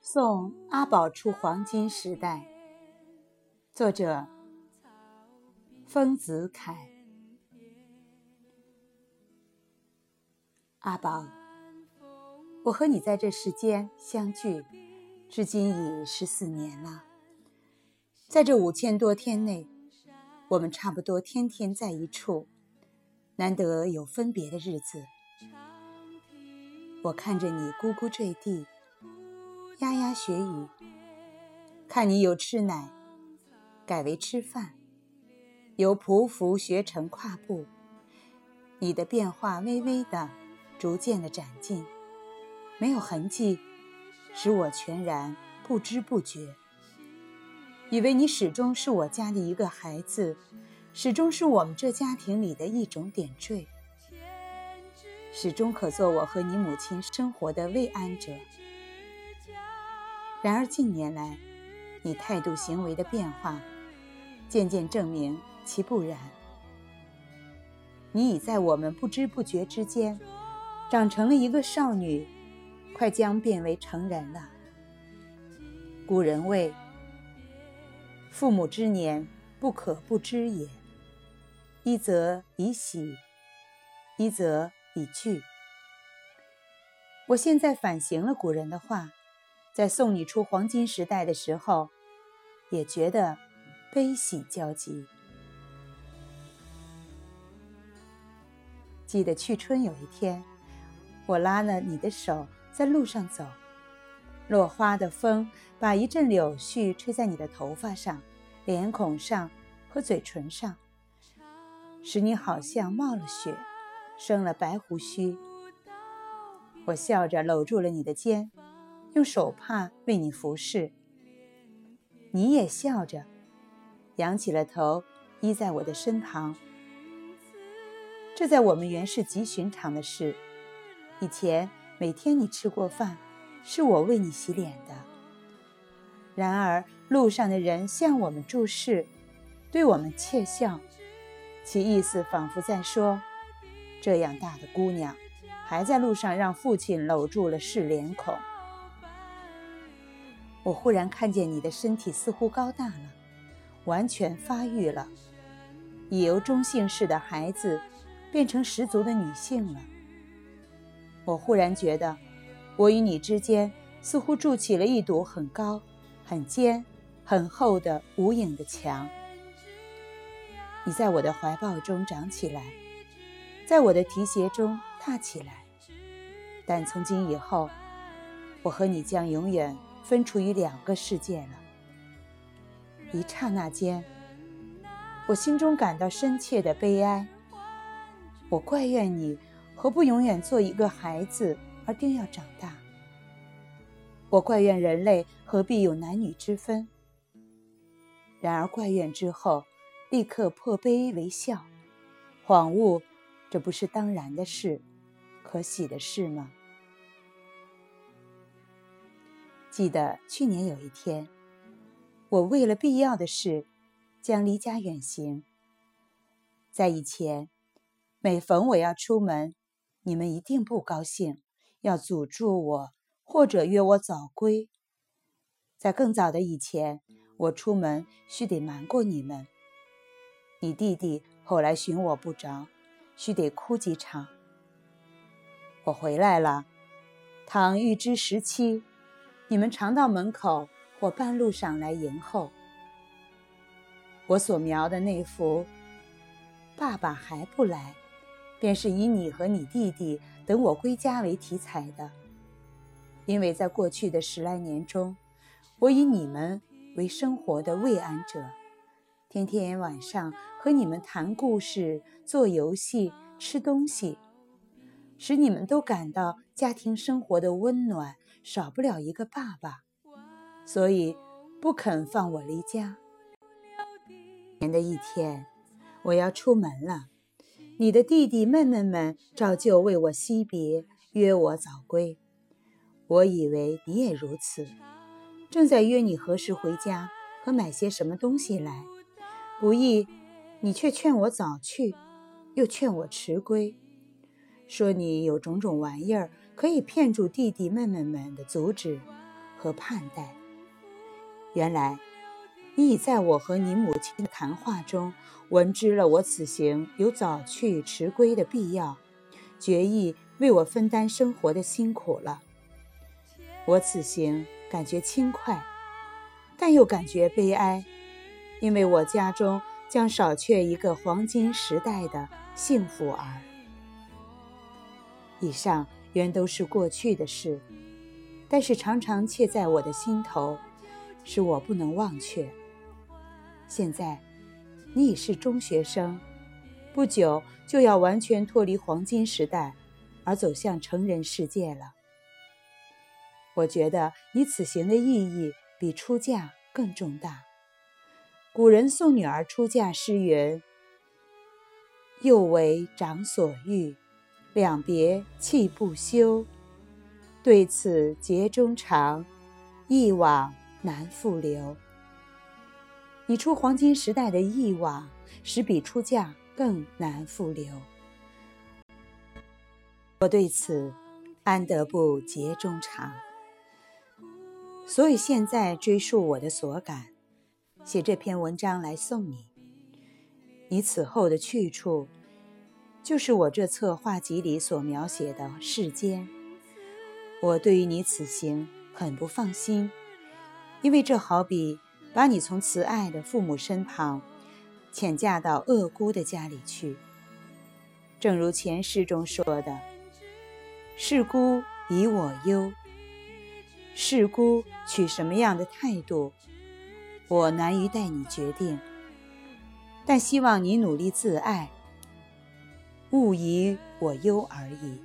送阿宝出黄金时代，作者：丰子恺。阿宝，我和你在这世间相聚，至今已十四年了。在这五千多天内，我们差不多天天在一处，难得有分别的日子。我看着你咕咕坠地。牙牙学语，看你由吃奶改为吃饭，由匍匐学成跨步，你的变化微微的、逐渐的展进，没有痕迹，使我全然不知不觉。以为你始终是我家的一个孩子，始终是我们这家庭里的一种点缀，始终可做我和你母亲生活的慰安者。然而近年来，你态度行为的变化，渐渐证明其不然。你已在我们不知不觉之间，长成了一个少女，快将变为成人了。古人谓：“父母之年，不可不知也。一则以喜，一则已去。”我现在反省了古人的话。在送你出黄金时代的时候，也觉得悲喜交集。记得去春有一天，我拉了你的手在路上走，落花的风把一阵柳絮吹在你的头发上、脸孔上和嘴唇上，使你好像冒了雪，生了白胡须。我笑着搂住了你的肩。用手帕为你服侍，你也笑着，仰起了头，依在我的身旁。这在我们原是极寻常的事。以前每天你吃过饭，是我为你洗脸的。然而路上的人向我们注视，对我们窃笑，其意思仿佛在说：这样大的姑娘，还在路上让父亲搂住了试脸孔。我忽然看见你的身体似乎高大了，完全发育了，已由中性式的孩子变成十足的女性了。我忽然觉得，我与你之间似乎筑起了一堵很高、很尖、很厚的无影的墙。你在我的怀抱中长起来，在我的提携中踏起来，但从今以后，我和你将永远。分处于两个世界了。一刹那间，我心中感到深切的悲哀。我怪怨你何不永远做一个孩子，而定要长大？我怪怨人类何必有男女之分？然而怪怨之后，立刻破悲为笑，恍悟这不是当然的事，可喜的事吗？记得去年有一天，我为了必要的事，将离家远行。在以前，每逢我要出门，你们一定不高兴，要阻住我，或者约我早归。在更早的以前，我出门须得瞒过你们。你弟弟后来寻我不着，须得哭几场。我回来了，倘预知时期。你们常到门口或半路上来迎候。我所描的那幅“爸爸还不来”，便是以你和你弟弟等我归家为题材的。因为在过去的十来年中，我以你们为生活的慰安者，天天晚上和你们谈故事、做游戏、吃东西，使你们都感到家庭生活的温暖。少不了一个爸爸，所以不肯放我离家。年的一天，我要出门了，你的弟弟妹妹们照旧为我惜别，约我早归。我以为你也如此，正在约你何时回家和买些什么东西来。不意，你却劝我早去，又劝我迟归，说你有种种玩意儿可以骗住弟弟妹妹们的阻止和盼待。原来，你已在我和你母亲的谈话中，闻知了我此行有早去迟归的必要，决意为我分担生活的辛苦了。我此行感觉轻快，但又感觉悲哀，因为我家中将少却一个黄金时代的幸福儿。以上原都是过去的事，但是常常切在我的心头，使我不能忘却。现在，你已是中学生，不久就要完全脱离黄金时代，而走向成人世界了。我觉得你此行的意义比出嫁更重大。古人送女儿出嫁诗云：“又为长所欲，两别泣不休。对此结衷肠，一往难复留。”你出黄金时代的一往，使比出嫁更难复留。我对此安得不结衷肠？所以现在追溯我的所感，写这篇文章来送你。你此后的去处，就是我这册画集里所描写的世间。我对于你此行很不放心，因为这好比把你从慈爱的父母身旁遣嫁到恶姑的家里去。正如前诗中说的：“是姑以我忧。”是姑取什么样的态度，我难于代你决定。但希望你努力自爱，勿以我忧而已。